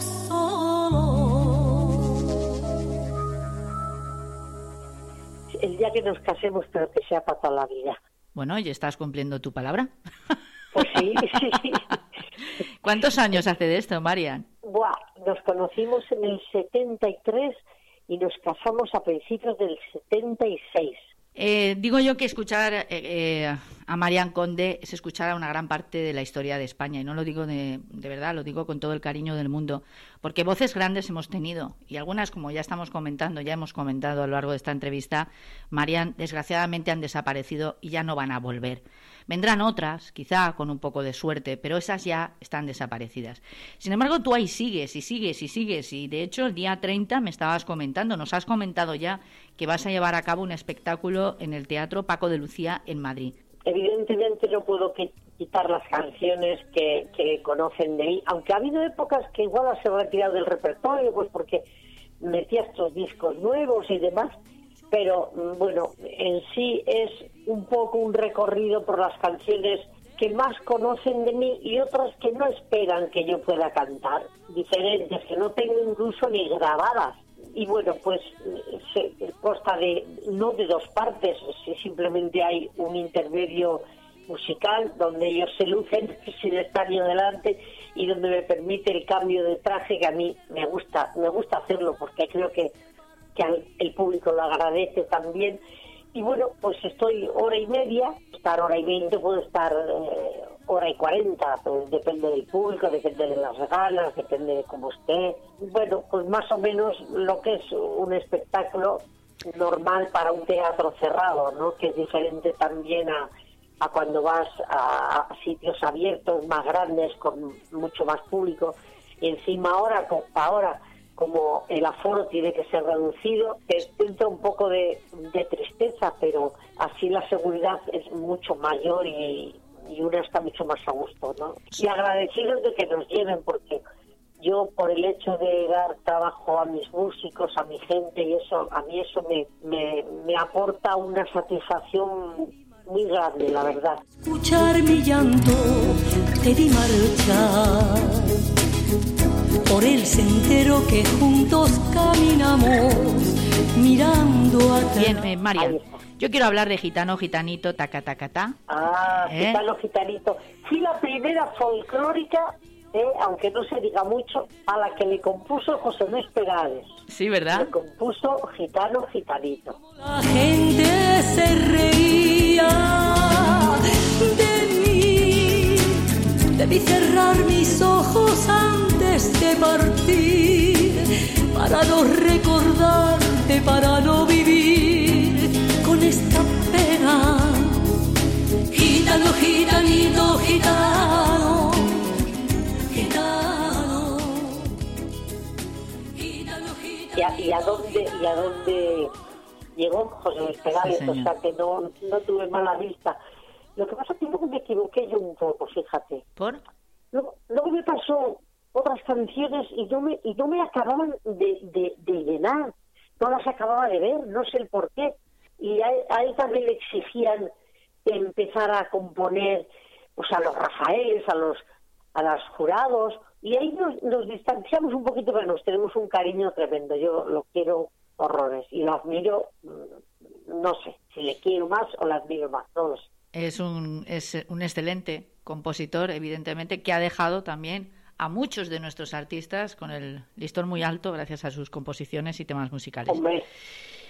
El día que nos casemos, pero que sea para toda la vida.
Bueno, ¿y estás cumpliendo tu palabra?
Pues sí, sí.
¿Cuántos años hace de esto, Marian?
Buah, nos conocimos en el 73 y nos casamos a principios del 76.
Eh, digo yo que escuchar eh, eh, a Marian Conde es escuchar a una gran parte de la historia de España y no lo digo de, de verdad, lo digo con todo el cariño del mundo, porque voces grandes hemos tenido y algunas, como ya estamos comentando, ya hemos comentado a lo largo de esta entrevista, Marian, desgraciadamente han desaparecido y ya no van a volver. Vendrán otras, quizá con un poco de suerte, pero esas ya están desaparecidas. Sin embargo, tú ahí sigues y sigues y sigues. Y de hecho, el día 30 me estabas comentando, nos has comentado ya que vas a llevar a cabo un espectáculo en el Teatro Paco de Lucía en Madrid.
Evidentemente no puedo qui- quitar las canciones que, que conocen de mí, aunque ha habido épocas que igual las he retirado del repertorio, pues porque metía estos discos nuevos y demás, pero mm, bueno, en sí es un poco un recorrido por las canciones que más conocen de mí y otras que no esperan que yo pueda cantar, diferentes, que no tengo incluso ni grabadas. Y bueno, pues se consta de, no de dos partes, si simplemente hay un intermedio musical donde ellos se lucen sin estar yo delante y donde me permite el cambio de traje que a mí me gusta, me gusta hacerlo porque creo que, que al- el público lo agradece también. Y bueno, pues estoy hora y media, estar hora y veinte, puedo estar eh, hora y cuarenta, pues depende del público, depende de las ganas, depende de cómo esté. Bueno, pues más o menos lo que es un espectáculo normal para un teatro cerrado, ¿no? Que es diferente también a, a cuando vas a, sitios abiertos, más grandes, con mucho más público. Y encima ahora, co- ahora como el aforo tiene que ser reducido, entra un poco de, de tristeza, pero así la seguridad es mucho mayor y, y uno está mucho más a gusto, ¿no? Y agradecidos de que nos lleven, porque yo por el hecho de dar trabajo a mis músicos, a mi gente y eso, a mí eso me, me, me aporta una satisfacción muy grande, la verdad.
escuchar mi llanto te vi marchar por el sendero que juntos caminamos mirando atrás.
Bien, eh, Marian, yo quiero hablar de gitano, gitanito, taca, taca, ta.
Ah,
¿Eh?
gitano, gitanito. Fui la primera folclórica, eh, aunque no se diga mucho, a la que le compuso José Luis Perales.
Sí, ¿verdad?
Le compuso Gitano, Gitanito.
La gente se reía Debí cerrar mis ojos antes de partir para no recordarte, para no vivir con esta pena. Gitano, gitanito, gitano, gitano. Gitano, gitano.
¿Y a, y a dónde, y a dónde llegó José Luis Perales?
Sí,
o sea que no, no tuve mala vista. Lo que pasa es que luego me equivoqué yo un poco, fíjate.
¿Por?
Luego, luego me pasó otras canciones y no me, y no me acababan de, de, de llenar. No las acababa de ver, no sé el por qué. Y a, él- a él también le exigían que empezara a componer pues a los Rafaeles, a los a los jurados, y ahí nos, nos distanciamos un poquito, pero nos tenemos un cariño tremendo. Yo lo quiero horrores y lo admiro, mm, no sé si le quiero más o la admiro más, no lo sé.
Es un, es un excelente compositor, evidentemente, que ha dejado también a muchos de nuestros artistas con el listón muy alto gracias a sus composiciones y temas musicales.
Hombre,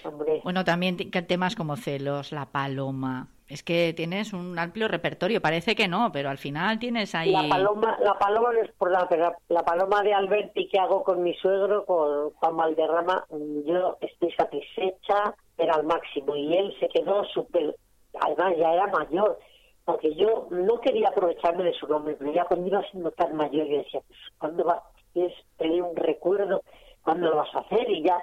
hombre.
Bueno, también temas como Celos, La Paloma. Es que tienes un amplio repertorio. Parece que no, pero al final tienes ahí.
La paloma, la paloma no es por nada, pero la, paloma de Alberti que hago con mi suegro, con Juan Valderrama, yo estoy satisfecha, era al máximo. Y él se quedó súper, además ya era mayor, porque yo no quería aprovecharme de su nombre, pero ya cuando iba siendo tan mayor, yo decía, pues, ¿cuándo va? ¿Quieres tener un recuerdo? ¿cuándo lo vas a hacer? Y ya,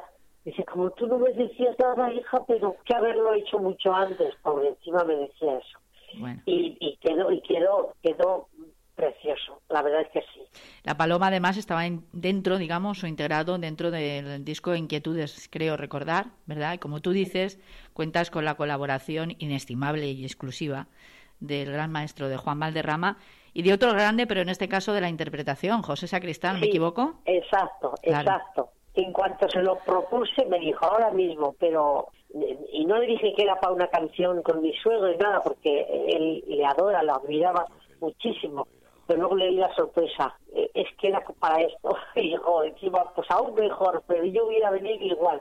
dice, como tú no me decías nada, hija, pero que haberlo hecho mucho antes, por encima me decía eso.
Bueno.
Y, y quedó, y quedó, quedó precioso, la verdad es que sí.
La paloma además estaba en- dentro, digamos, o integrado dentro del disco Inquietudes, creo recordar, ¿verdad? Y como tú dices, cuentas con la colaboración inestimable y exclusiva del gran maestro de Juan Valderrama y de otro grande, pero en este caso de la interpretación, José Sacristán, ¿me
Sí,
equivoco?
Exacto,
Claro.
exacto. En cuanto se lo propuse, me dijo ahora mismo, pero. Y no le dije que era para una canción con mi suegro y nada, porque él le adora, lo admiraba muchísimo. Pero luego le di la sorpresa, eh, es que era para esto. Y dijo, encima, pues aún mejor, pero yo hubiera venido igual.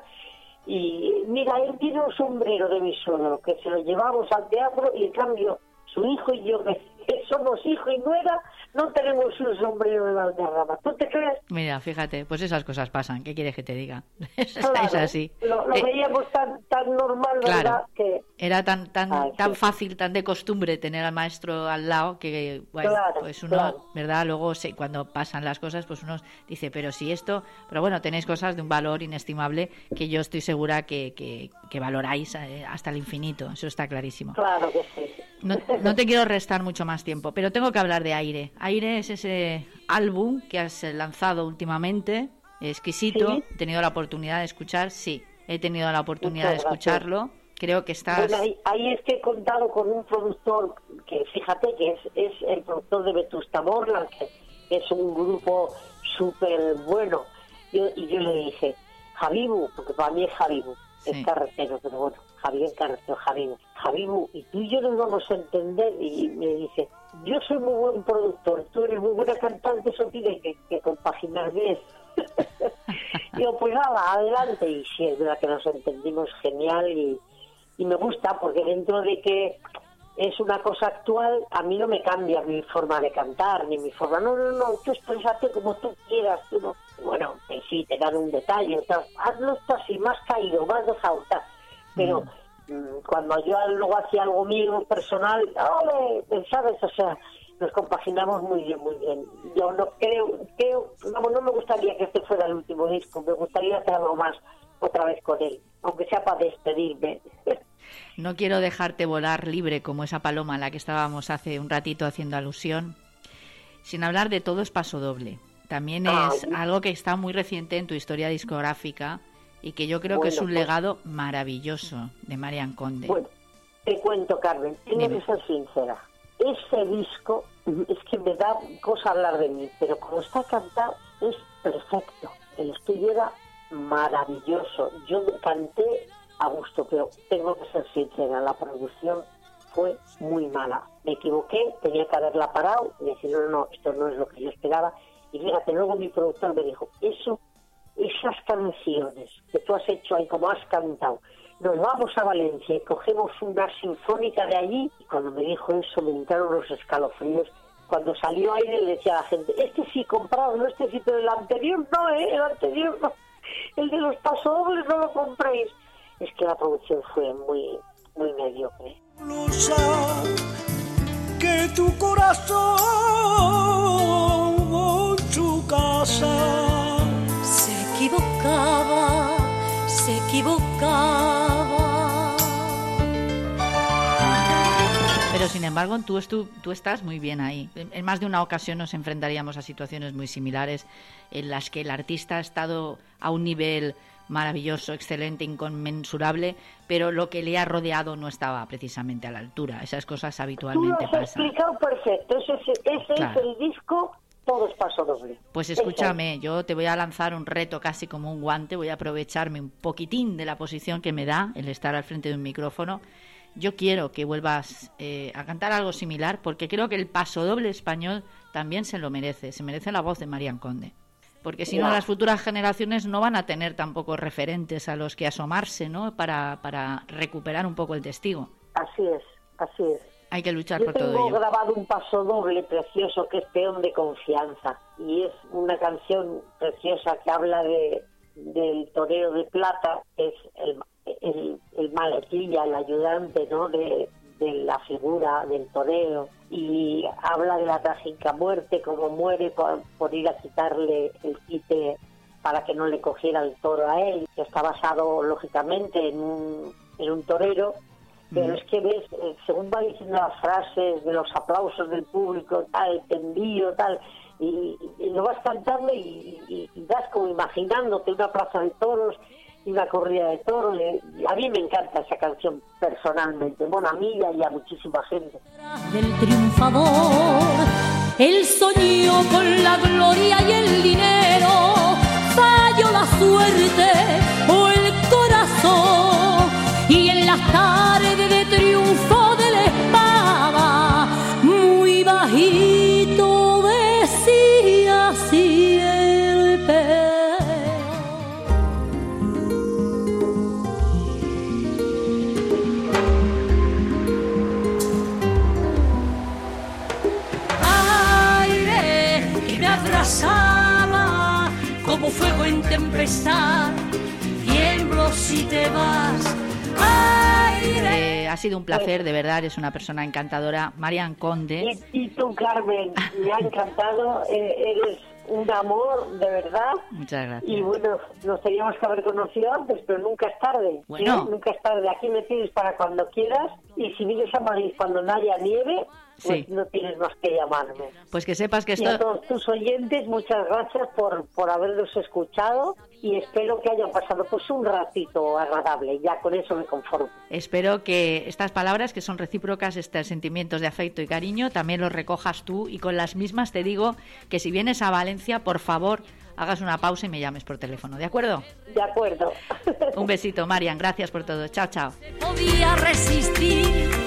Y mira, él tiene un sombrero de mi suegro, que se lo llevamos al teatro y en cambio su hijo y yo, que que somos hijo y nuera, no tenemos un sombrero de Valderrama. ¿Tú te crees?
Mira, fíjate, pues esas cosas pasan. ¿Qué quieres que te diga? es
Claro,
así.
Lo, lo
Eh,
veíamos tan, tan normal,
Claro.
¿verdad? Que
Era tan tan
Ay,
tan
sí.
fácil, tan de costumbre tener al maestro al lado que, bueno,
Claro,
pues uno. ¿verdad? Luego cuando pasan las cosas, pues uno dice, pero si esto, pero bueno, tenéis cosas de un valor inestimable que yo estoy segura que, que, que valoráis eh, hasta el infinito, eso está clarísimo.
claro que sí.
No, no te quiero restar mucho más tiempo, pero tengo que hablar de Aire. Aire es ese álbum que has lanzado últimamente, exquisito.
Sí.
He tenido la oportunidad de escuchar, sí, he tenido la oportunidad
Muchas
de
gracias.
escucharlo. Creo que estás.
Bueno, ahí, ahí es que he contado con un productor que, fíjate, que es, es el productor de Vetusta Morland, que es un grupo súper bueno. Yo- y yo le dije, Javibu, porque para mí es Javibu,
Sí.
es carretero, pero bueno, Javier Carretero, Javibu. Javibu, y tú y yo nos vamos a entender. Y me dice, yo soy muy buen productor, tú eres muy buena cantante, eso tiene que, que compaginar bien. Digo, pues nada, adelante. Y sí, es verdad que nos entendimos genial y, me gusta porque dentro de que es una cosa actual, a mí no me cambia mi forma de cantar, ni mi forma. No, no, no, tú expresate como tú quieras. Tú no. Bueno, sí, te dan un detalle, tal, hazlo esto así, más caído, más dejado, tal. Pero mm, cuando yo luego hacía algo mío personal, ¡ole! ¿sabes? O sea, nos compaginamos muy bien, muy bien. Yo no creo, creo, vamos, no me gustaría que este fuera el último disco, me gustaría hacer algo más otra vez con él, aunque sea para despedirme.
No quiero dejarte volar libre como esa paloma a la que estábamos hace un ratito haciendo alusión, sin hablar de todo es paso doble. También
Ah,
es algo que está muy reciente en tu historia discográfica y que yo creo que es un
pues-
legado maravilloso de Marian Conde.
Bueno, te cuento, Carmen, tengo que ser sincera. Ese disco es que me da cosa hablar de mí, pero como está cantado es perfecto. El estudio era maravilloso. Yo me canté a gusto, pero tengo que ser sincera, la producción fue muy mala. Me equivoqué, tenía que haberla parado y decir, no, no, esto no es lo que yo esperaba. Y fíjate, luego mi productor me dijo, eso esas canciones que tú has hecho ahí, como has cantado, nos vamos a Valencia y cogemos una sinfónica de allí. Y cuando me dijo eso, me entraron los escalofríos. Cuando salió aire, le decía a la gente: Este sí, comprado, este sí, pero el anterior no, ¿eh? El anterior no. El de los pasodobles no lo compréis. Es que la producción fue muy, muy mediocre.
que tu corazón su casa
equivocaba.
Pero sin embargo, tú, estu- tú estás muy bien ahí. En en más de una ocasión nos enfrentaríamos a situaciones muy similares en las que el artista ha estado a un nivel maravilloso, excelente, inconmensurable, pero lo que le ha rodeado no estaba precisamente a la altura. Esas cosas
Tú lo
habitualmente
has
pasan.
explicado perfecto. Ese, es- ese
Claro.
es el disco, todo es paso doble.
Pues escúchame, yo te voy a lanzar un reto casi como un guante, voy a aprovecharme un poquitín de la posición que me da el estar al frente de un micrófono. Yo quiero que vuelvas eh, a cantar algo similar porque creo que el paso doble español también se lo merece, se merece la voz de Marian Conde. Porque si no, las futuras generaciones no van a tener tampoco referentes a los que asomarse, ¿no? Para, para recuperar un poco el testigo.
Así es, así es.
Hay que luchar
Yo
por todo
tengo
ello.
grabado un paso doble precioso que es Peón de Confianza y es una canción preciosa que habla de del torero de plata, que es el, el, el maletilla, el ayudante ¿no? de, de la figura del torero y habla de la trágica muerte, como muere por, por ir a quitarle el quite para que no le cogiera el toro a él, que está basado lógicamente en un, en un torero, pero es que ves, eh, según va diciendo las frases, de los aplausos del público, tal, te envío, tal, y, y lo vas cantando y, y- y vas como imaginándote una plaza de toros y una corrida de toros. y a mí me encanta esa canción personalmente, bueno, a mí y a- y a muchísima gente.
del triunfador. Él soñó con la gloria y el dinero, falló la suerte o el corazón. Y en las tardes tempestad. Tiemblo si te vas, aire.
Eh, ha sido un placer, de verdad, eres una persona encantadora. Marian Conde.
Y, y tú, Carmen, me ha encantado, eh, eres un amor, de verdad.
Muchas gracias.
Y bueno, nos teníamos que haber conocido antes, pero nunca es tarde.
Bueno.
Nunca es tarde. Aquí me tienes para cuando quieras. Y si vienes a Madrid cuando no haya nieve, pues
Sí.
no tienes más que llamarme.
Pues que sepas que
Y a
esto...
todos tus oyentes, muchas gracias por, por haberlos escuchado y espero que hayan pasado pues un ratito agradable. Ya con eso me conformo.
Espero que estas palabras, que son recíprocas, estos sentimientos de afecto y cariño, también los recojas tú y con las mismas te digo que si vienes a Valencia, por favor, hagas una pausa y me llames por teléfono, ¿de acuerdo?
De acuerdo.
Un besito, Marian, gracias por todo. Chao, chao.
podía resistir.